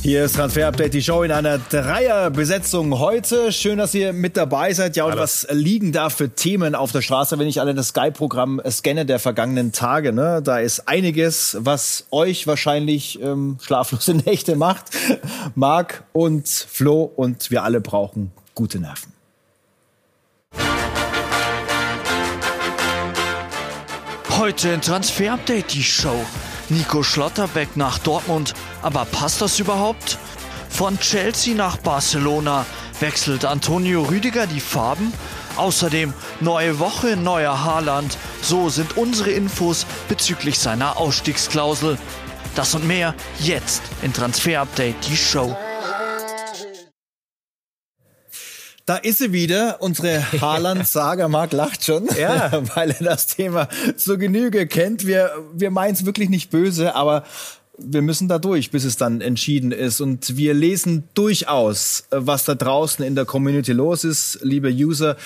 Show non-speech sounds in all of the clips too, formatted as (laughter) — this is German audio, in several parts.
Hier ist Transfer Update, die Show in einer Dreierbesetzung heute. Schön, dass ihr mit dabei seid. Ja, und Hallo. was liegen da für Themen auf der Straße, wenn ich alle das Sky-Programm scanne der vergangenen Tage? Ne? Da ist einiges, was euch wahrscheinlich ähm, schlaflose (laughs) Nächte macht. Marc und Flo und wir alle brauchen gute Nerven. Heute in Transfer Update die Show. Nico Schlotterbeck nach Dortmund. Aber passt das überhaupt? Von Chelsea nach Barcelona wechselt Antonio Rüdiger die Farben? Außerdem neue Woche, neuer Haaland. So sind unsere Infos bezüglich seiner Ausstiegsklausel. Das und mehr jetzt in Transfer Update, die Show. Da ist sie wieder, unsere Haaland-Saga. (laughs) Marc lacht schon, ja. (laughs) weil er das Thema zur Genüge kennt. Wir, wir meinen es wirklich nicht böse, aber wir müssen da durch, bis es dann entschieden ist. Und wir lesen durchaus, was da draußen in der Community los ist, liebe User.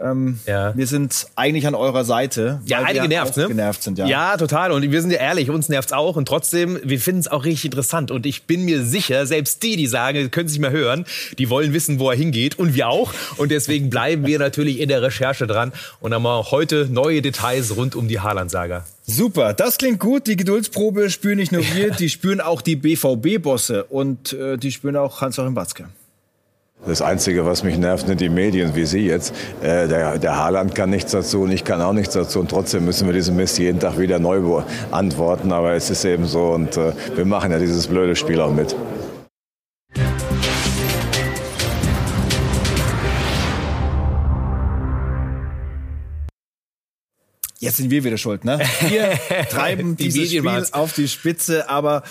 Ähm, ja. Wir sind eigentlich an eurer Seite. Ja, einige genervt, ne? genervt sind, ja. Ja, total. Und wir sind ja ehrlich, uns nervt's auch. Und trotzdem, wir finden es auch richtig interessant. Und ich bin mir sicher, selbst die, die sagen, können sich mal hören, die wollen wissen, wo er hingeht. Und wir auch. Und deswegen bleiben wir natürlich in der Recherche dran und haben auch heute neue Details rund um die Haaland-Saga. Super, das klingt gut. Die Geduldsprobe spüren nicht nur wir, die spüren auch die BVB-Bosse und äh, die spüren auch Hans-Joachim Watzke. Das Einzige, was mich nervt, sind die Medien, wie Sie jetzt. Äh, der, der Haaland kann nichts dazu und ich kann auch nichts dazu. Und trotzdem müssen wir diesen Mist jeden Tag wieder neu antworten. Aber es ist eben so und äh, wir machen ja dieses blöde Spiel auch mit. Jetzt sind wir wieder schuld, ne? Wir (laughs) treiben die dieses Spiel auf die Spitze, aber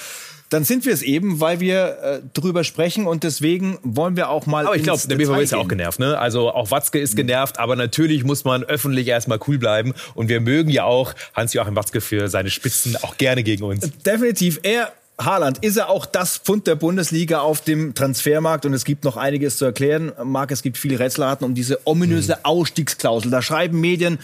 dann sind wir es eben, weil wir äh, drüber sprechen und deswegen wollen wir auch mal. Aber ich glaube, der BVB ist ja auch genervt, ne? Also auch Watzke ist genervt, aber natürlich muss man öffentlich erstmal cool bleiben und wir mögen ja auch Hans-Joachim Watzke für seine Spitzen auch gerne gegen uns. Definitiv. Er Haaland, ist er auch das Pfund der Bundesliga auf dem Transfermarkt? Und es gibt noch einiges zu erklären. Marc, es gibt viele Rätselraten um diese ominöse mhm. Ausstiegsklausel. Da schreiben Medien,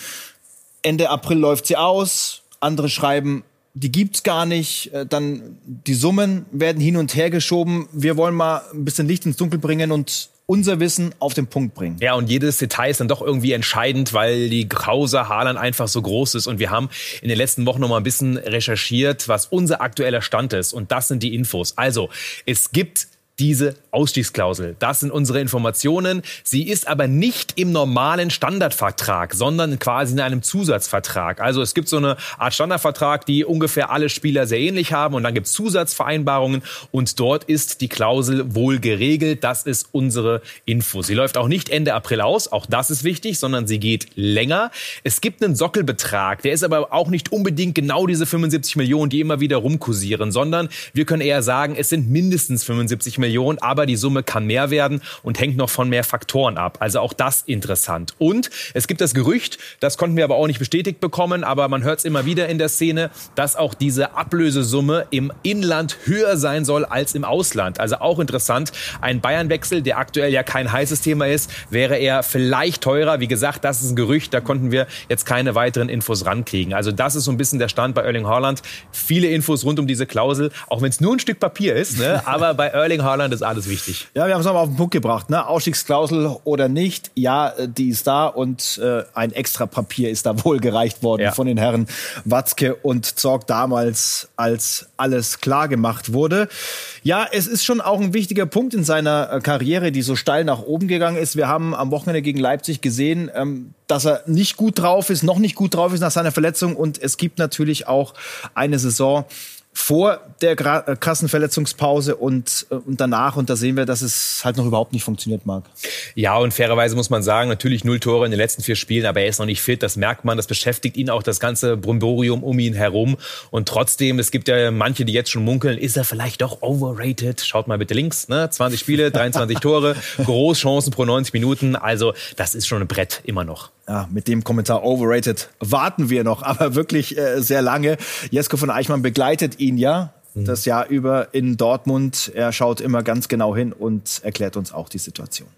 Ende April läuft sie aus. Andere schreiben, die gibt's gar nicht. Äh, dann die Summen werden hin und her geschoben. Wir wollen mal ein bisschen Licht ins Dunkel bringen und unser Wissen auf den Punkt bringen. Ja, und jedes Detail ist dann doch irgendwie entscheidend, weil die Krause Haaland einfach so groß ist. Und wir haben in den letzten Wochen noch mal ein bisschen recherchiert, was unser aktueller Stand ist. Und das sind die Infos. Also, es gibt diese Ausstiegsklausel. Das sind unsere Informationen. Sie ist aber nicht im normalen Standardvertrag, sondern quasi in einem Zusatzvertrag. Also es gibt so eine Art Standardvertrag, die ungefähr alle Spieler sehr ähnlich haben und dann gibt es Zusatzvereinbarungen und dort ist die Klausel wohl geregelt. Das ist unsere Info. Sie läuft auch nicht Ende April aus, auch das ist wichtig, sondern sie geht länger. Es gibt einen Sockelbetrag, der ist aber auch nicht unbedingt genau diese 75 Millionen, die immer wieder rumkursieren, sondern wir können eher sagen, es sind mindestens 75 Millionen Millionen, aber die Summe kann mehr werden und hängt noch von mehr Faktoren ab. Also auch das interessant. Und es gibt das Gerücht, das konnten wir aber auch nicht bestätigt bekommen, aber man hört es immer wieder in der Szene, dass auch diese Ablösesumme im Inland höher sein soll als im Ausland. Also auch interessant. Ein Bayernwechsel, der aktuell ja kein heißes Thema ist, wäre er vielleicht teurer. Wie gesagt, das ist ein Gerücht, da konnten wir jetzt keine weiteren Infos rankriegen. Also das ist so ein bisschen der Stand bei Erling Haaland. Viele Infos rund um diese Klausel, auch wenn es nur ein Stück Papier ist, ne? (laughs) aber bei Erling Haaland Haaland ist alles wichtig. Ja, wir haben es nochmal auf den Punkt gebracht. Ne? Ausstiegsklausel oder nicht, ja, die ist da und äh, ein extra Papier ist da (laughs) wohl gereicht worden ja. von den Herren Watzke und Zorg damals, als alles klar gemacht wurde. Ja, es ist schon auch ein wichtiger Punkt in seiner äh, Karriere, die so steil nach oben gegangen ist. Wir haben am Wochenende gegen Leipzig gesehen, ähm, dass er nicht gut drauf ist, noch nicht gut drauf ist nach seiner Verletzung und es gibt natürlich auch eine Saison, vor der äh, Kassenverletzungspause und, äh, und danach. Und da sehen wir, dass es halt noch überhaupt nicht funktioniert mag. Ja, und fairerweise muss man sagen, natürlich null Tore in den letzten vier Spielen, aber er ist noch nicht fit. Das merkt man. Das beschäftigt ihn auch das ganze Bromborium um ihn herum. Und trotzdem, es gibt ja manche, die jetzt schon munkeln, ist er vielleicht doch overrated? Schaut mal bitte links, ne? 20 Spiele, 23 (laughs) Tore, Großchancen pro 90 Minuten. Also, das ist schon ein Brett immer noch ja, mit dem Kommentar overrated warten wir noch, (laughs) aber wirklich äh, sehr lange. Jesko von Eichmann begleitet ihn ja mhm. das Jahr über in Dortmund. Er schaut immer ganz genau hin und erklärt uns auch die Situation.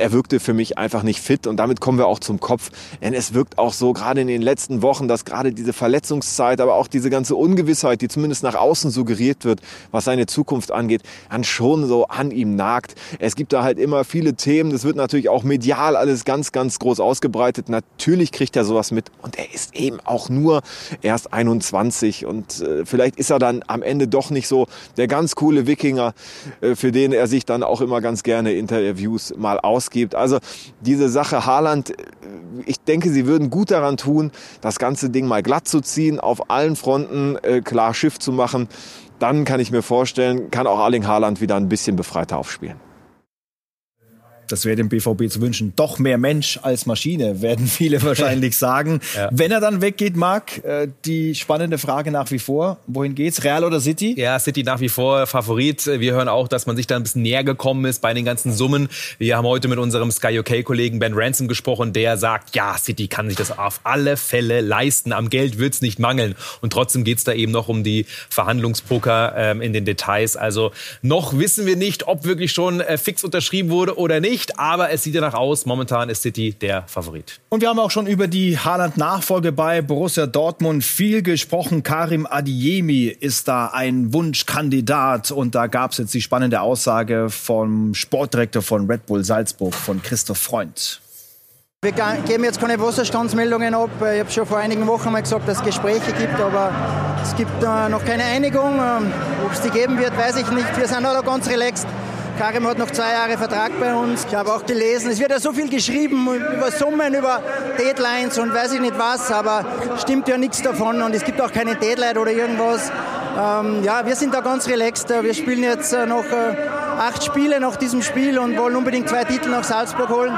Er wirkte für mich einfach nicht fit und damit kommen wir auch zum Kopf. Denn es wirkt auch so, gerade in den letzten Wochen, dass gerade diese Verletzungszeit, aber auch diese ganze Ungewissheit, die zumindest nach außen suggeriert wird, was seine Zukunft angeht, dann schon so an ihm nagt. Es gibt da halt immer viele Themen. Das wird natürlich auch medial alles ganz, ganz groß ausgebreitet. Natürlich kriegt er sowas mit und er ist eben auch nur erst 21 und äh, vielleicht ist er dann am Ende doch nicht so der ganz coole Wikinger, äh, für den er sich dann auch immer ganz gerne Interviews mal ausgibt. Also diese Sache Haaland, ich denke, sie würden gut daran tun, das ganze Ding mal glatt zu ziehen, auf allen Fronten äh, klar Schiff zu machen. Dann kann ich mir vorstellen, kann auch Arling Haaland wieder ein bisschen befreiter aufspielen das wäre dem BVB zu wünschen. Doch mehr Mensch als Maschine, (laughs) werden viele wahrscheinlich (laughs) sagen. ja. Wenn er dann weggeht, Marc, äh, die spannende Frage nach wie vor, wohin geht's? Real oder City? Ja, City nach wie vor Favorit. Wir hören auch, dass man sich da ein bisschen näher gekommen ist bei den ganzen Summen. Wir haben heute mit unserem Sky UK-Kollegen Ben Ransom gesprochen, der sagt, ja, City kann sich das auf alle Fälle leisten. Am Geld wird's nicht mangeln. Und trotzdem geht's da eben noch um die Verhandlungspoker ähm, in den Details. Also noch wissen wir nicht, ob wirklich schon äh, fix unterschrieben wurde oder nicht nicht, aber es sieht ja nach aus. Momentan ist City der Favorit. Und wir haben auch schon über die Haaland-Nachfolge bei Borussia Dortmund viel gesprochen. Karim Adiemi ist da ein Wunschkandidat. Und da gab es jetzt die spannende Aussage vom Sportdirektor von Red Bull Salzburg, von Christoph Freund. Wir geben jetzt keine Wasserstandsmeldungen ab. Ich habe schon vor einigen Wochen mal gesagt, dass es Gespräche gibt, aber es gibt noch keine Einigung. Ähm, ob es die geben wird, weiß ich nicht. Wir sind alle ganz relaxed. Karim hat noch zwei Jahre Vertrag bei uns. Ich habe auch gelesen, es wird ja so viel geschrieben über Summen, über Deadlines und weiß ich nicht was, aber stimmt ja nichts davon und es gibt auch keine Deadline oder irgendwas. Ähm, ja, wir sind da ganz relaxed. Wir spielen jetzt äh, noch äh, acht Spiele nach diesem Spiel und wollen unbedingt zwei Titel nach Salzburg holen.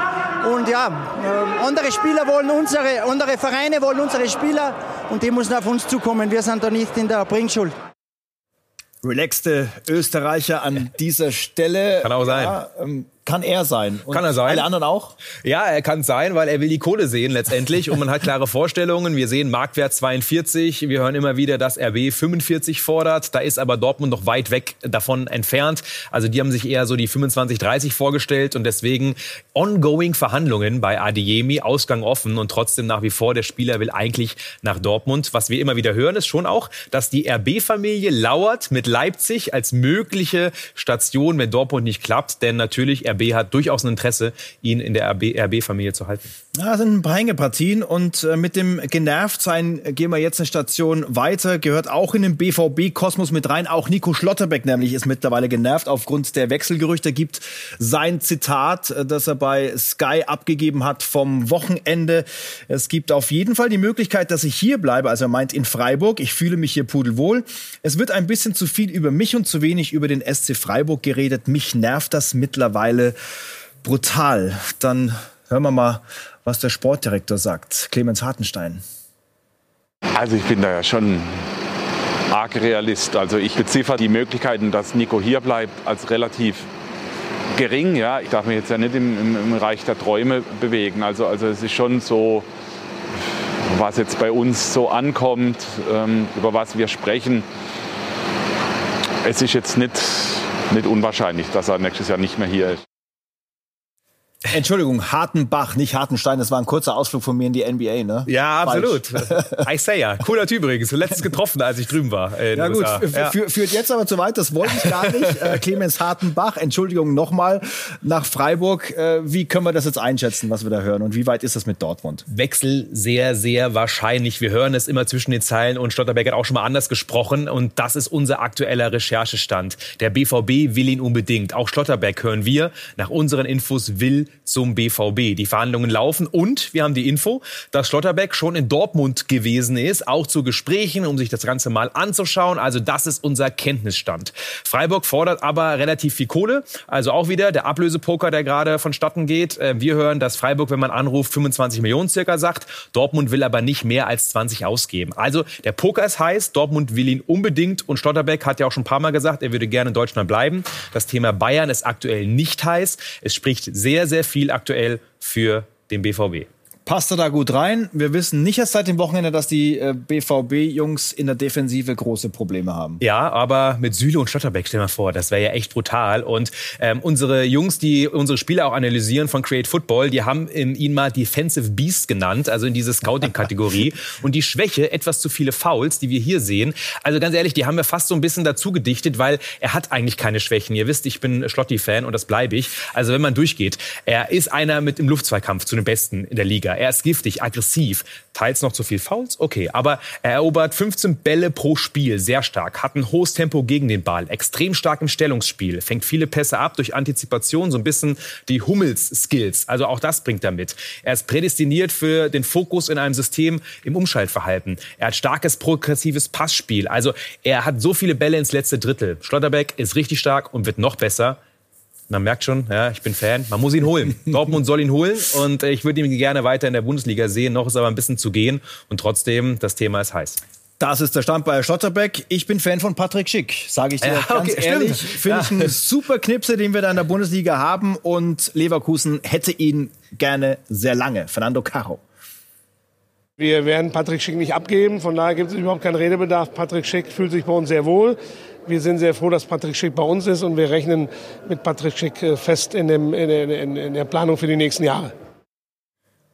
Und ja, äh, andere Spieler wollen unsere, andere Vereine wollen unsere Spieler und die müssen auf uns zukommen. Wir sind da nicht in der Bringschuld relaxte Österreicher an dieser Stelle. Kann auch sein. Ja, ähm, kann er sein. Und kann er sein. Alle anderen auch? Ja, er kann sein, weil er will die Kohle sehen letztendlich und man hat klare Vorstellungen. Wir sehen Marktwert 42. Wir hören immer wieder, dass RB 45 fordert. Da ist aber Dortmund noch weit weg davon entfernt. Also die haben sich eher so die 25, 30 vorgestellt und deswegen ongoing Verhandlungen bei Adeyemi, Ausgang offen und trotzdem nach wie vor der Spieler will eigentlich nach Dortmund. Was wir immer wieder hören, ist schon auch, dass die RB-Familie lauert mit Leipzig als mögliche Station, wenn Dortmund nicht klappt, denn natürlich RB hat durchaus ein Interesse, ihn in der RB-Familie zu halten. Ja, das sind ein paar Hängepartien und äh, mit dem Genervtsein gehen wir jetzt eine Station weiter, gehört auch in den BVB-Kosmos mit rein. Auch Nico Schlotterbeck nämlich ist mittlerweile genervt aufgrund der Wechselgerüchte. Gibt sein Zitat, äh, das er bei Sky abgegeben hat vom Wochenende. Es gibt auf jeden Fall die Möglichkeit, dass ich hier bleibe. Also er meint in Freiburg. Ich fühle mich hier pudelwohl. Es wird ein bisschen zu viel über mich und zu wenig über den SC Freiburg geredet. Mich nervt das mittlerweile brutal. Dann hören wir mal was der Sportdirektor sagt. Clemens Hartenstein. Also ich bin da ja schon arg Realist. Also ich beziffer die Möglichkeiten, dass Nico hier bleibt, als relativ gering. Ja, ich darf mich jetzt ja nicht im, im, im Reich der Träume bewegen. Also, also es ist schon so, was jetzt bei uns so ankommt, ähm, über was wir sprechen. Es ist jetzt nicht, nicht unwahrscheinlich, dass er nächstes Jahr nicht mehr hier ist. Entschuldigung, Hartenbach, nicht Hartenstein, das war ein kurzer Ausflug von mir in die NBA, ne? Ja, absolut. (laughs) Isaiah, cooler Typ übrigens, letztes getroffen, als ich drüben war. ja gut, ja. führt jetzt aber zu weit, das wollte ich gar nicht. Äh, Clemens Hartenbach, Entschuldigung nochmal, nach Freiburg. Äh, wie können wir das jetzt einschätzen, was wir da hören und wie weit ist das mit Dortmund? Wechsel sehr, sehr wahrscheinlich. Wir hören es immer zwischen den Zeilen und Stotterberg hat auch schon mal anders gesprochen und das ist unser aktueller Recherchestand. Der BVB will ihn unbedingt. Auch Schlotterberg hören wir. Nach unseren Infos will zum BVB. Die Verhandlungen laufen und wir haben die Info, dass Schlotterbeck schon in Dortmund gewesen ist, auch zu Gesprächen, um sich das Ganze mal anzuschauen. Also das ist unser Kenntnisstand. Freiburg fordert aber relativ viel Kohle. Also auch wieder der Ablösepoker, der gerade vonstatten geht. Äh, wir hören, dass Freiburg, wenn man anruft, 25 Millionen circa sagt. Dortmund will aber nicht mehr als 20 ausgeben. Also der Poker ist heiß. Dortmund will ihn unbedingt und Schlotterbeck hat ja auch schon ein paar Mal gesagt, er würde gerne in Deutschland bleiben. Das Thema Bayern ist aktuell nicht heiß. Es spricht sehr, sehr viel aktuell für den BVB. Passt er da gut rein. Wir wissen nicht erst seit dem Wochenende, dass die äh, BVB-Jungs in der Defensive große Probleme haben. Ja, aber mit Süle und Schlotterbeck, stell mal vor, das wäre ja echt brutal. Und ähm, unsere Jungs, die unsere Spiele auch analysieren von Create Football, die haben ihn mal Defensive Beast genannt, also in diese Scouting-Kategorie. (laughs) und die Schwäche, etwas zu viele Fouls, die wir hier sehen. Also ganz ehrlich, die haben wir fast so ein bisschen dazu gedichtet, weil er hat eigentlich keine Schwächen. Ihr wisst, ich bin Schlotti-Fan und das bleibe ich. Also wenn man durchgeht, er ist einer mit im Luftzweikampf zu den Besten in der Liga. Er ist giftig, aggressiv, teils noch zu viel Fouls, okay, aber er erobert 15 Bälle pro Spiel, sehr stark, hat ein hohes Tempo gegen den Ball, extrem stark im Stellungsspiel, fängt viele Pässe ab durch Antizipation, so ein bisschen die Hummels-Skills, also auch das bringt er mit. Er ist prädestiniert für den Fokus in einem System im Umschaltverhalten. Er hat starkes progressives Passspiel, also er hat so viele Bälle ins letzte Drittel. Schlotterbeck ist richtig stark und wird noch besser. Man merkt schon, ja, ich bin Fan. Man muss ihn holen. (laughs) Dortmund soll ihn holen und ich würde ihn gerne weiter in der Bundesliga sehen. Noch ist aber ein bisschen zu gehen und trotzdem, das Thema ist heiß. Das ist der Stand bei Schlotterbeck. Ich bin Fan von Patrick Schick, sage ich dir ja, ganz okay, ehrlich. Finde ich einen super Knipse, den wir da in der Bundesliga haben und Leverkusen hätte ihn gerne sehr lange. Fernando Caro. Wir werden Patrick Schick nicht abgeben, von daher gibt es überhaupt keinen Redebedarf. Patrick Schick fühlt sich bei uns sehr wohl. Wir sind sehr froh, dass Patrick Schick bei uns ist und wir rechnen mit Patrick Schick äh, fest in, dem, in, in der Planung für die nächsten Jahre.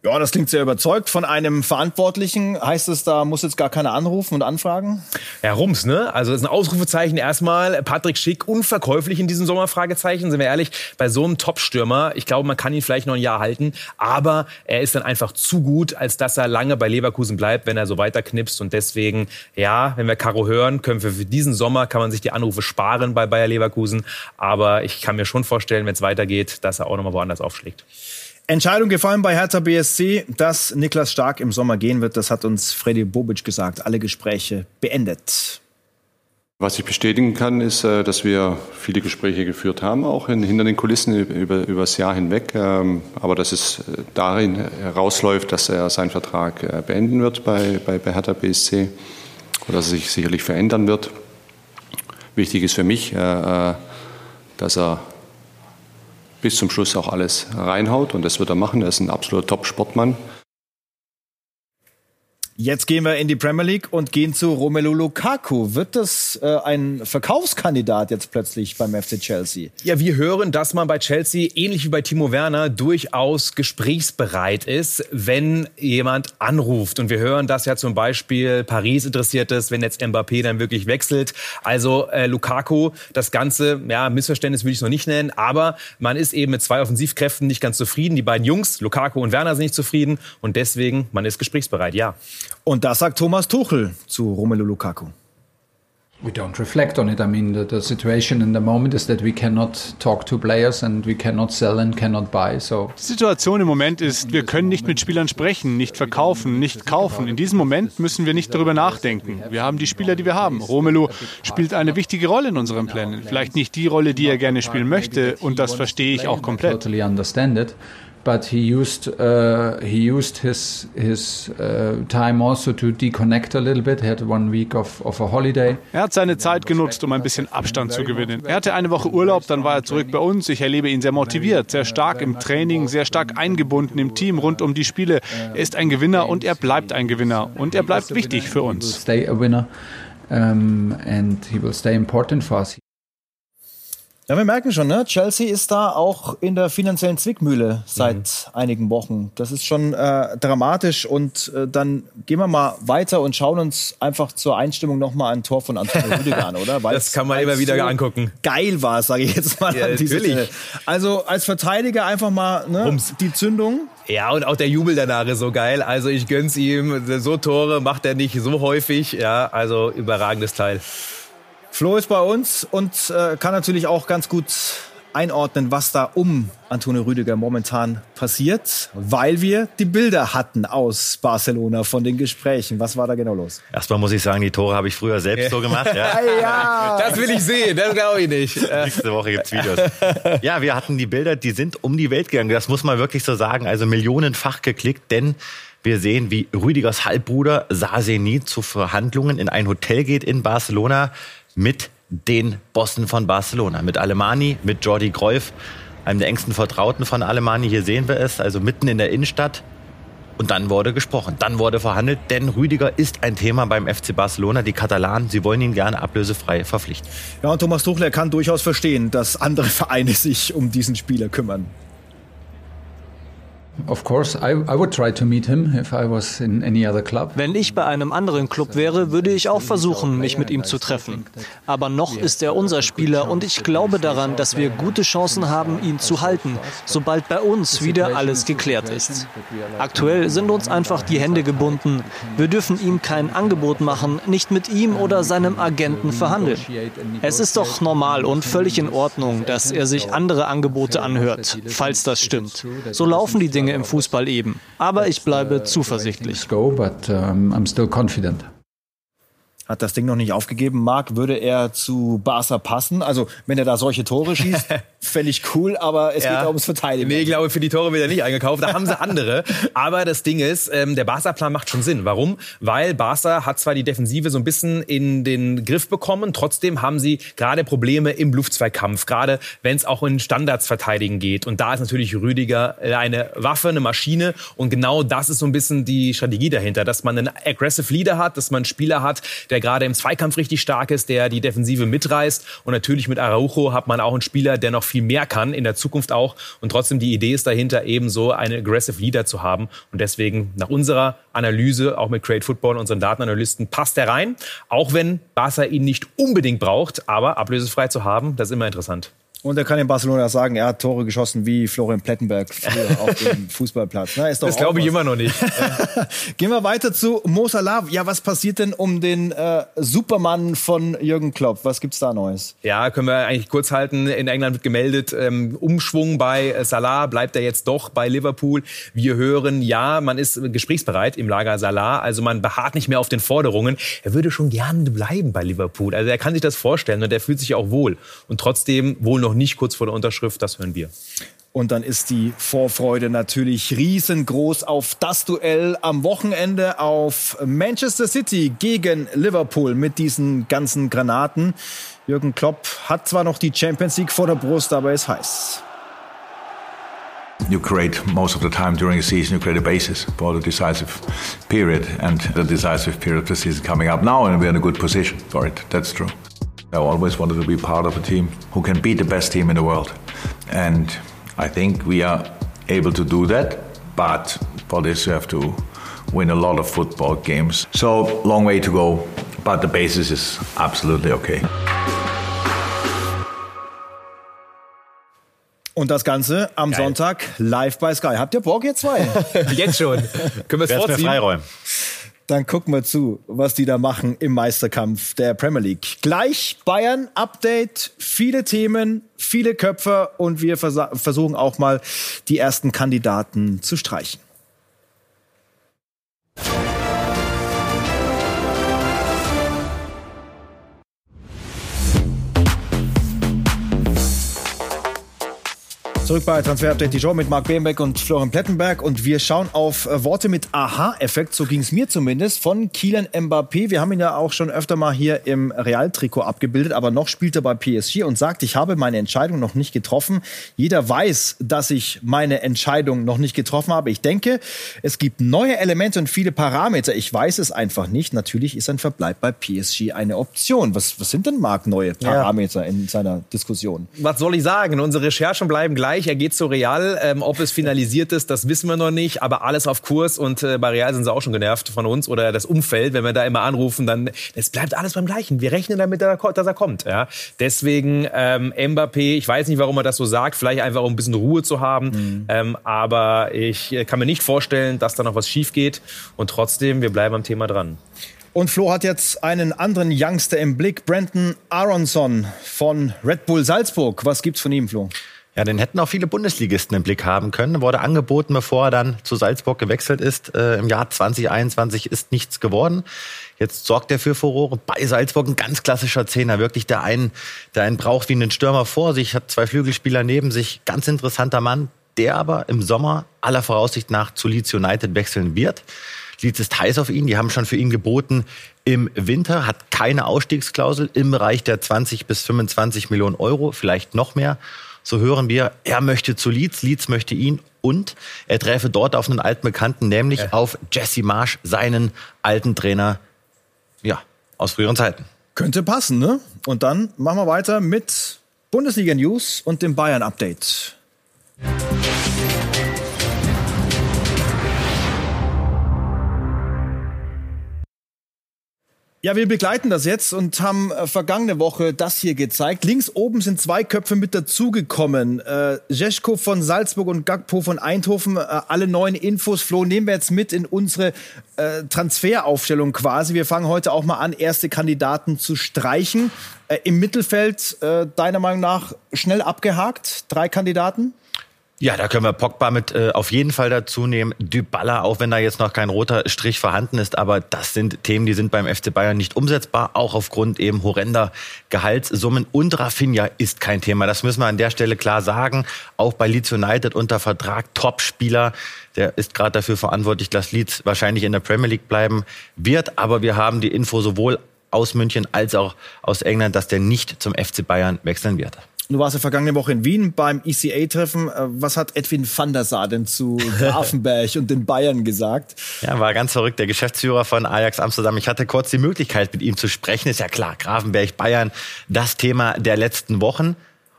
Ja, das klingt sehr überzeugt. Von einem Verantwortlichen heißt es, da muss jetzt gar keiner anrufen und anfragen? Ja, Rums, ne? Also das ist ein Ausrufezeichen erstmal. Patrick Schick, unverkäuflich in diesem Sommer, Fragezeichen. Sind wir ehrlich, bei so einem Top-Stürmer, ich glaube, man kann ihn vielleicht noch ein Jahr halten, aber er ist dann einfach zu gut, als dass er lange bei Leverkusen bleibt, wenn er so weiterknipst. Und deswegen, ja, wenn wir Caro hören, können wir für diesen Sommer, kann man sich die Anrufe sparen bei Bayer Leverkusen. Aber ich kann mir schon vorstellen, wenn es weitergeht, dass er auch nochmal woanders aufschlägt. Entscheidung gefallen bei Hertha BSC, dass Niklas Stark im Sommer gehen wird. Das hat uns Freddy Bobic gesagt. Alle Gespräche beendet. Was ich bestätigen kann, ist, äh, dass wir viele Gespräche geführt haben, auch hinter den Kulissen über, über das Jahr hinweg. Ähm, aber dass es äh, darin herausläuft, dass er seinen Vertrag äh, beenden wird bei, bei, bei Hertha BSC oder dass er sich sicherlich verändern wird. Wichtig ist für mich, dass er bis zum Schluss auch alles reinhaut und das wird er machen. Er ist ein absoluter Top-Sportmann. Jetzt gehen wir in die Premier League und gehen zu Romelu Lukaku. Wird das äh, ein Verkaufskandidat jetzt plötzlich beim FC Chelsea? Ja, wir hören, dass man bei Chelsea, ähnlich wie bei Timo Werner, durchaus gesprächsbereit ist, wenn jemand anruft. Und wir hören, dass ja zum Beispiel Paris interessiert ist, wenn jetzt Mbappé dann wirklich wechselt. Also äh, Lukaku, das Ganze, ja, Missverständnis würde ich es noch nicht nennen, aber man ist eben mit zwei Offensivkräften nicht ganz zufrieden. Die beiden Jungs, Lukaku und Werner, sind nicht zufrieden und deswegen, man ist gesprächsbereit, ja. Und das sagt Thomas Tuchel zu Romelu Lukaku. We don't reflect on it. I mean, the, the, situation in the moment is that we cannot talk to players and we cannot sell and cannot buy. So. Die Situation im Moment ist, wir können nicht mit Spielern sprechen, nicht verkaufen, nicht kaufen. In diesem Moment müssen wir nicht darüber nachdenken. Wir haben die Spieler, die wir haben. Romelu spielt eine wichtige Rolle in unseren Plänen. Vielleicht nicht die Rolle, die er gerne spielen möchte, und das verstehe ich auch komplett but he used uh, he used his his uh, time also to deconnect a little bit. He had one week of, of a holiday. Er hat seine Zeit genutzt, um ein bisschen Abstand zu gewinnen. Er hatte eine Woche Urlaub, dann war er zurück bei uns. Ich erlebe ihn sehr motiviert, sehr stark im Training, sehr stark eingebunden im Team rund um die Spiele. Er ist ein Gewinner und er bleibt ein Gewinner und er bleibt wichtig für uns. Stay a winner. And he will stay important for us. Ja, wir merken schon, ne? Chelsea ist da auch in der finanziellen Zwickmühle seit mhm. einigen Wochen. Das ist schon äh, dramatisch. Und äh, dann gehen wir mal weiter und schauen uns einfach zur Einstimmung nochmal ein Tor von Antonio (laughs) Rüdiger an, oder? Weil's, das kann man immer wieder so angucken. Geil war, sage ich jetzt mal. Ja, natürlich. Also als Verteidiger einfach mal ne, die Zündung. Ja, und auch der Jubel danach ist so geil. Also ich gönn's ihm. So Tore macht er nicht so häufig. Ja, also überragendes Teil. Flo ist bei uns und äh, kann natürlich auch ganz gut einordnen, was da um Antonio Rüdiger momentan passiert, weil wir die Bilder hatten aus Barcelona von den Gesprächen. Was war da genau los? Erstmal muss ich sagen, die Tore habe ich früher selbst so gemacht. Ja. (laughs) ja. Das will ich sehen, das glaube ich nicht. (laughs) Nächste Woche gibt's Videos. Ja, wir hatten die Bilder, die sind um die Welt gegangen. Das muss man wirklich so sagen. Also millionenfach geklickt, denn wir sehen, wie Rüdigers Halbbruder Saseni zu Verhandlungen in ein Hotel geht in Barcelona mit den Bossen von Barcelona, mit Alemani, mit Jordi Greuf, einem der engsten Vertrauten von Alemani. Hier sehen wir es, also mitten in der Innenstadt. Und dann wurde gesprochen, dann wurde verhandelt, denn Rüdiger ist ein Thema beim FC Barcelona. Die Katalanen, sie wollen ihn gerne ablösefrei verpflichten. Ja, und Thomas Tuchel kann durchaus verstehen, dass andere Vereine sich um diesen Spieler kümmern. Wenn ich bei einem anderen Club wäre, würde ich auch versuchen, mich mit ihm zu treffen. Aber noch ist er unser Spieler und ich glaube daran, dass wir gute Chancen haben, ihn zu halten, sobald bei uns wieder alles geklärt ist. Aktuell sind uns einfach die Hände gebunden. Wir dürfen ihm kein Angebot machen, nicht mit ihm oder seinem Agenten verhandeln. Es ist doch normal und völlig in Ordnung, dass er sich andere Angebote anhört, falls das stimmt. So laufen die Dinge Dinge im Fußball eben. Aber ich bleibe zuversichtlich. Hat das Ding noch nicht aufgegeben. Marc, würde er zu Barca passen? Also, wenn er da solche Tore schießt, (laughs) völlig cool, aber es ja. geht auch ums Verteidigen. Nee, ich glaube, für die Tore wird er nicht eingekauft. Da haben sie (laughs) andere. aber das Ding ist, ähm, der Barca-Plan macht schon Sinn. Warum? Weil Barca hat zwar die Defensive so ein bisschen in den Griff bekommen, trotzdem haben sie gerade Probleme im Luftzweikampf, gerade wenn es auch in Standards verteidigen geht. Und da ist natürlich Rüdiger eine Waffe, eine Maschine. Und genau das ist so ein bisschen die Strategie dahinter, dass man einen aggressive Leader hat, dass man einen Spieler hat, der gerade im Zweikampf richtig stark ist, der die Defensive mitreißt. Und natürlich mit Araujo hat man auch einen Spieler, der noch viel mehr kann, in der Zukunft auch. Und trotzdem die Idee ist dahinter, eben so eine aggressive Leader zu haben. Und deswegen nach unserer Analyse, auch mit Create Football und unseren Datenanalysten, passt er rein. Auch wenn Barca ihn nicht unbedingt braucht, aber ablösefrei zu haben, das ist immer interessant. Und er kann in Barcelona sagen, er hat Tore geschossen wie Florian Plettenberg früher (laughs) auf dem Fußballplatz. Na, das glaube ich immer noch nicht. (laughs) Gehen wir weiter zu Mo Salah. Ja, was passiert denn um den äh, Supermann von Jürgen Klopp? Was gibt's da Neues? Ja, können wir eigentlich kurz halten. In England wird gemeldet, ähm, Umschwung bei äh, Salah. Bleibt er jetzt doch bei Liverpool? Wir hören, ja, man ist gesprächsbereit im Lager Salah. Also man beharrt nicht mehr auf den Forderungen. Er würde schon gerne bleiben bei Liverpool. Also er kann sich das vorstellen und er fühlt sich auch wohl. Und trotzdem wohl noch noch nicht kurz vor der Unterschrift, das hören wir. Und dann ist die Vorfreude natürlich riesengroß auf das Duell am Wochenende auf Manchester City gegen Liverpool mit diesen ganzen Granaten. Jürgen Klopp hat zwar noch die Champions League vor der Brust, aber es heiß. You create most of the time during the season, you create a basis for the decisive period. And the decisive period of the season coming up now, and we're in a good position for it. That's true. I always wanted to be part of a team who can beat the best team in the world. And I think we are able to do that. But for this, you have to win a lot of football games. So, long way to go. But the basis is absolutely okay. Und das Ganze am Geil. Sonntag live bei Sky. Habt ihr Bock, ihr zwei? (laughs) Jetzt schon. Können wir es vorziehen? Freiräumen. Dann gucken wir zu, was die da machen im Meisterkampf der Premier League. Gleich Bayern Update, viele Themen, viele Köpfe und wir vers versuchen auch mal die ersten Kandidaten zu streichen. Zurück bei Transfer Update die Show mit Marc Bembeck und Florian Plettenberg und wir schauen auf äh, Worte mit Aha-Effekt, so ging es mir zumindest, von Kylian Mbappé. Wir haben ihn ja auch schon öfter mal hier im Real-Trikot abgebildet, aber noch spielt er bei PSG und sagt, ich habe meine Entscheidung noch nicht getroffen. Jeder weiß, dass ich meine Entscheidung noch nicht getroffen habe. Ich denke, es gibt neue Elemente und viele Parameter. Ich weiß es einfach nicht. Natürlich ist ein Verbleib bei PSG eine Option. Was, was sind denn, Marc, neue Parameter ja. in seiner Diskussion? Was soll ich sagen? Unsere Recherchen bleiben gleich gleich. Er geht zu Real. Ähm, ob es finalisiert ist, das wissen wir noch nicht. Aber alles auf Kurs. Und äh, bei Real sind sie auch schon genervt von uns oder das Umfeld. Wenn wir da immer anrufen, dann es bleibt alles beim Gleichen. Wir rechnen damit, dass er kommt. Ja? Deswegen ähm, Mbappé. Ich weiß nicht, warum er das so sagt. Vielleicht einfach um ein bisschen Ruhe zu haben. Mhm. Ähm, aber ich äh, kann mir nicht vorstellen, dass da noch was schief geht. Und trotzdem, wir bleiben am Thema dran. Und Flo hat jetzt einen anderen Youngster im Blick, Brandon Aronson von Red Bull Salzburg. Was gibt's von ihm, Flo? Ja, den hätten auch viele Bundesligisten im Blick haben können. Wurde angeboten, bevor er dann zu Salzburg gewechselt ist. Äh, Im Jahr 2021 ist nichts geworden. Jetzt sorgt er für Furore bei Salzburg. Ein ganz klassischer Zehner. Wirklich der einen, der einen braucht wie einen Stürmer vor sich, hat zwei Flügelspieler neben sich. Ganz interessanter Mann, der aber im Sommer aller Voraussicht nach zu Leeds United wechseln wird. Leeds ist heiß auf ihn. Die haben schon für ihn geboten im Winter, hat keine Ausstiegsklausel im Bereich der 20 bis 25 Millionen Euro, vielleicht noch mehr. So hören wir, er möchte zu Leeds, Leeds möchte ihn und er treffe dort auf einen alten Bekannten, nämlich ja. auf Jesse Marsch, seinen alten Trainer, ja, aus früheren Zeiten. Könnte passen, ne? Und dann machen wir weiter mit Bundesliga News und dem Bayern Update. Ja, wir begleiten das jetzt und haben äh, vergangene Woche das hier gezeigt. Links oben sind zwei Köpfe mit dazugekommen. Äh, Jeschko von Salzburg und Gagpo von Eindhoven. Äh, alle neuen Infos, Flo, nehmen wir jetzt mit in unsere äh, Transferaufstellung quasi. Wir fangen heute auch mal an, erste Kandidaten zu streichen. Äh, Im Mittelfeld, äh, deiner Meinung nach, schnell abgehakt? Drei Kandidaten? Ja, da können wir Pogba mit äh, auf jeden Fall dazu nehmen. Dybala, auch wenn da jetzt noch kein roter Strich vorhanden ist, aber das sind Themen, die sind beim FC Bayern nicht umsetzbar, auch aufgrund eben horrender Gehaltssummen. Und Rafinha ist kein Thema. Das müssen wir an der Stelle klar sagen. Auch bei Leeds United unter Vertrag, Topspieler. Der ist gerade dafür verantwortlich, dass Leeds wahrscheinlich in der Premier League bleiben wird. Aber wir haben die Info sowohl aus München als auch aus England, dass der nicht zum FC Bayern wechseln wird. Du warst ja vergangene Woche in Wien beim ECA-Treffen. Äh, was hat Edwin van der Sar denn zu (laughs) Grafenberg und den Bayern gesagt? Ja, war ganz verrückt. Der Geschäftsführer von Ajax Amsterdam. Ich hatte kurz die Möglichkeit, mit ihm zu sprechen. Ist ja klar, Grafenberg, Bayern, das Thema der letzten Wochen.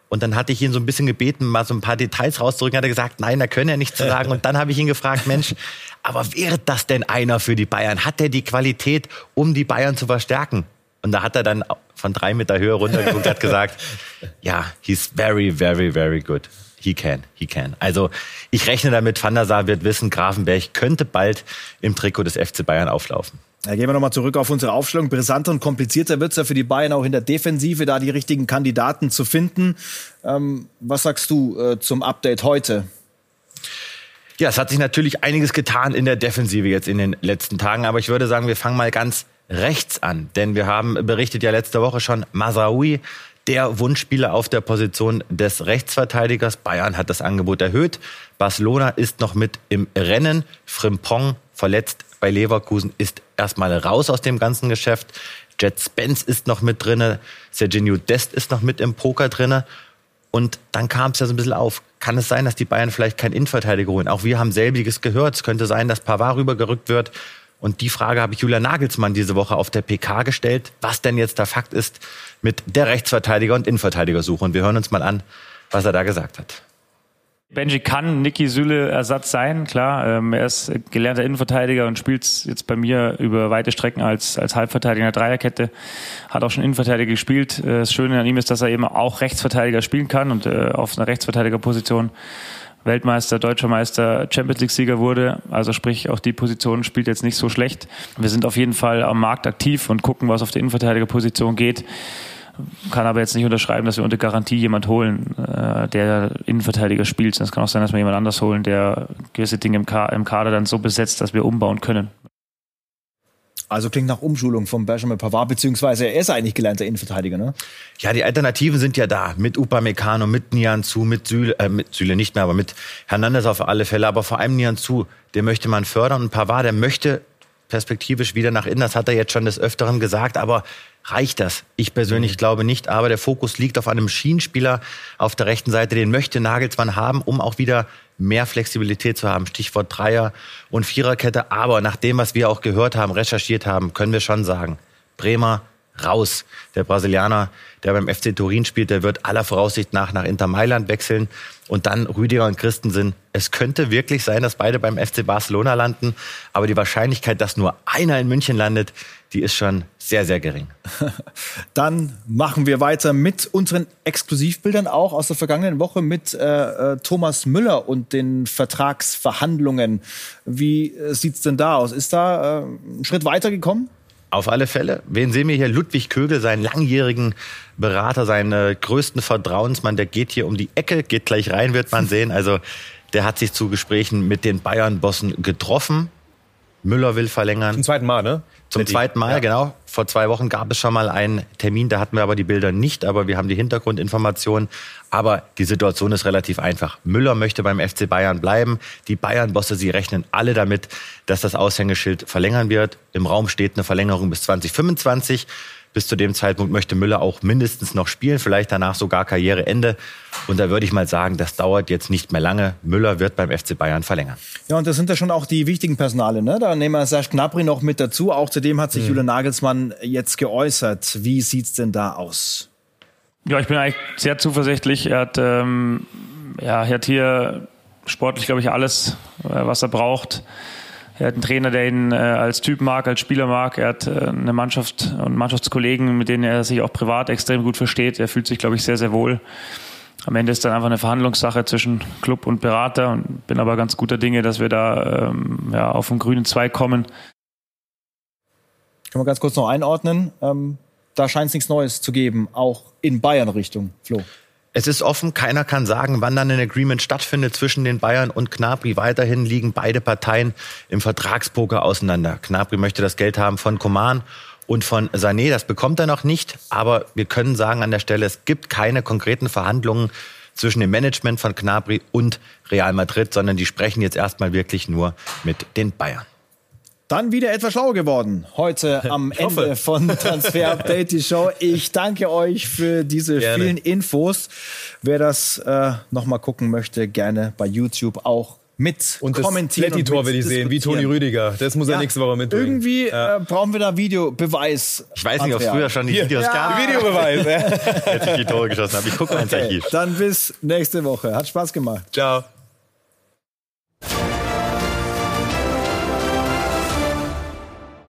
Und dann hatte ich ihn so ein bisschen gebeten, mal so ein paar Details rauszurücken. Hat er gesagt, nein, da können er nichts zu sagen. Und dann habe ich ihn gefragt, Mensch, aber wäre das denn einer für die Bayern? Hat er die Qualität, um die Bayern zu verstärken? Und da hat er dann von drei Meter Höhe runtergeguckt und hat gesagt, (laughs) ja, he's very, very, very good. He can, he can. Also ich rechne damit, Van der Sar wird wissen, Grafenberg könnte bald im Trikot des FC Bayern auflaufen. Ja, gehen wir nochmal zurück auf unsere Aufstellung. Brisanter und komplizierter wird es ja für die Bayern auch in der Defensive, da die richtigen Kandidaten zu finden. Ähm, was sagst du äh, zum Update heute? Ja, es hat sich natürlich einiges getan in der Defensive jetzt in den letzten Tagen, aber ich würde sagen, wir fangen mal ganz rechts an. Denn wir haben berichtet ja letzte Woche schon, Masraoui, der Wunschspieler auf der Position des Rechtsverteidigers. Bayern hat das Angebot erhöht. Barcelona ist noch mit im Rennen. Frimpong verletzt bei Leverkusen ist erstmal raus aus dem ganzen Geschäft. Jet Spence ist noch mit drinne. Serginho Dest ist noch mit im Poker drinne. Und dann kam es ja so ein bisschen auf. Kann es sein, dass die Bayern vielleicht keinen Innenverteidiger holen? Auch wir haben selbiges gehört. Es könnte sein, dass Pavard rübergerückt wird. Und die Frage habe ich Julia Nagelsmann diese Woche auf der PK gestellt, was denn jetzt der Fakt ist mit der Rechtsverteidiger- und Innenverteidigersuche. Und wir hören uns mal an, was er da gesagt hat. Benji kann Niki Süle Ersatz sein, klar. Ähm, er ist gelernter Innenverteidiger und spielt jetzt bei mir über weite Strecken als, als Halbverteidiger in der Dreierkette. Hat auch schon Innenverteidiger gespielt. Äh, das Schöne an ihm ist, dass er eben auch Rechtsverteidiger spielen kann und äh, auf einer Rechtsverteidigerposition Weltmeister, Deutscher Meister, Champions League-Sieger wurde. Also sprich, auch die Position spielt jetzt nicht so schlecht. Wir sind auf jeden Fall am Markt aktiv und gucken, was auf der Innenverteidigerposition geht. Kann aber jetzt nicht unterschreiben, dass wir unter Garantie jemand holen, äh, der Innenverteidiger spielt. Es kann auch sein, dass wir jemand anders holen, der gewisse Dinge im Kader dann so besetzt, dass wir umbauen können. Also klingt nach Umschulung von Benjamin Pavard, beziehungsweise er ist eigentlich gelernter Innenverteidiger, ne? Ja, die Alternativen sind ja da. Mit Upamecano, mit Nianzu, mit Süle, äh, mit Süle nicht mehr, aber mit Hernandez auf alle Fälle. Aber vor allem Nianzu, den möchte man fördern. Und Pavard, der möchte perspektivisch wieder nach innen. Das hat er jetzt schon des Öfteren gesagt. Aber reicht das? Ich persönlich mhm. glaube nicht. Aber der Fokus liegt auf einem Schienenspieler auf der rechten Seite. Den möchte Nagelsmann haben, um auch wieder mehr Flexibilität zu haben. Stichwort Dreier- und Viererkette. Aber nach dem, was wir auch gehört haben, recherchiert haben, können wir schon sagen, Bremer raus. Der Brasilianer, der beim FC Turin spielt, der wird aller Voraussicht nach nach Inter Mailand wechseln. Und dann Rüdiger und Christensen. Es könnte wirklich sein, dass beide beim FC Barcelona landen. Aber die Wahrscheinlichkeit, dass nur einer in München landet, die ist schon sehr, sehr gering. (laughs) Dann machen wir weiter mit unseren Exklusivbildern auch aus der vergangenen Woche mit äh, äh Thomas Müller und den Vertragsverhandlungen. Wie äh, sieht's denn da aus? Ist da äh, ein Schritt weiter gekommen? Auf alle Fälle. Wen sehen wir hier? Ludwig Kögel, seinen langjährigen Berater, seinen äh, größten Vertrauensmann. Der geht hier um die Ecke, geht gleich rein, wird man sehen. Also der hat sich zu Gesprächen mit den Bayern-Bossen getroffen. Müller will verlängern. Zum zweiten Mal, ne? Zum zweiten Mal, ja. genau. Vor zwei Wochen gab es schon mal einen Termin, da hatten wir aber die Bilder nicht, aber wir haben die Hintergrundinformationen. Aber die Situation ist relativ einfach. Müller möchte beim FC Bayern bleiben. Die Bayern-Bosse, sie rechnen alle damit, dass das Aushängeschild verlängern wird. Im Raum steht eine Verlängerung bis 2025. Bis zu dem Zeitpunkt möchte Müller auch mindestens noch spielen, vielleicht danach sogar Karriereende. Und da würde ich mal sagen, das dauert jetzt nicht mehr lange. Müller wird beim FC Bayern verlängern. Ja, und das sind ja schon auch die wichtigen Personale. Ne? Da nehmen wir Serge Gnabry noch mit dazu. Auch zudem hat sich mhm. Julian Nagelsmann jetzt geäußert. Wie sieht's denn da aus? Ja, ich bin eigentlich sehr zuversichtlich. Er hat, ähm, ja, er hat hier sportlich, glaube ich, alles, äh, was er braucht. Er hat einen Trainer, der ihn äh, als Typ mag, als Spieler mag. Er hat äh, eine Mannschaft und Mannschaftskollegen, mit denen er sich auch privat extrem gut versteht. Er fühlt sich, glaube ich, sehr, sehr wohl. Am Ende ist dann einfach eine Verhandlungssache zwischen Club und Berater und bin aber ganz guter Dinge, dass wir da ähm, ja, auf den grünen Zweig kommen. Können wir ganz kurz noch einordnen? Ähm, da scheint es nichts Neues zu geben, auch in Bayern-Richtung, Flo. Es ist offen, keiner kann sagen, wann dann ein Agreement stattfindet zwischen den Bayern und Knabri. Weiterhin liegen beide Parteien im Vertragspoker auseinander. Knabri möchte das Geld haben von Coman und von Sané. Das bekommt er noch nicht. Aber wir können sagen an der Stelle, es gibt keine konkreten Verhandlungen zwischen dem Management von Knabri und Real Madrid, sondern die sprechen jetzt erstmal wirklich nur mit den Bayern. Dann wieder etwas schlauer geworden. Heute (laughs) am Ende von Transfer (laughs) Update, die Show. Ich danke euch für diese gerne. vielen Infos. Wer das äh, nochmal gucken möchte, gerne bei YouTube auch mit und kommentieren. Und tor will ich sehen, wie Toni Rüdiger. Das muss ja, er nächste Woche mitbringen. Irgendwie ja. äh, brauchen wir da Videobeweis. Ich weiß nicht, ob es früher schon die Hier. Videos ja. gab. Videobeweis. Als (laughs) ich die Tore geschossen habe. Ich gucke mal ins. Archiv. Dann bis nächste Woche. Hat Spaß gemacht. Ciao.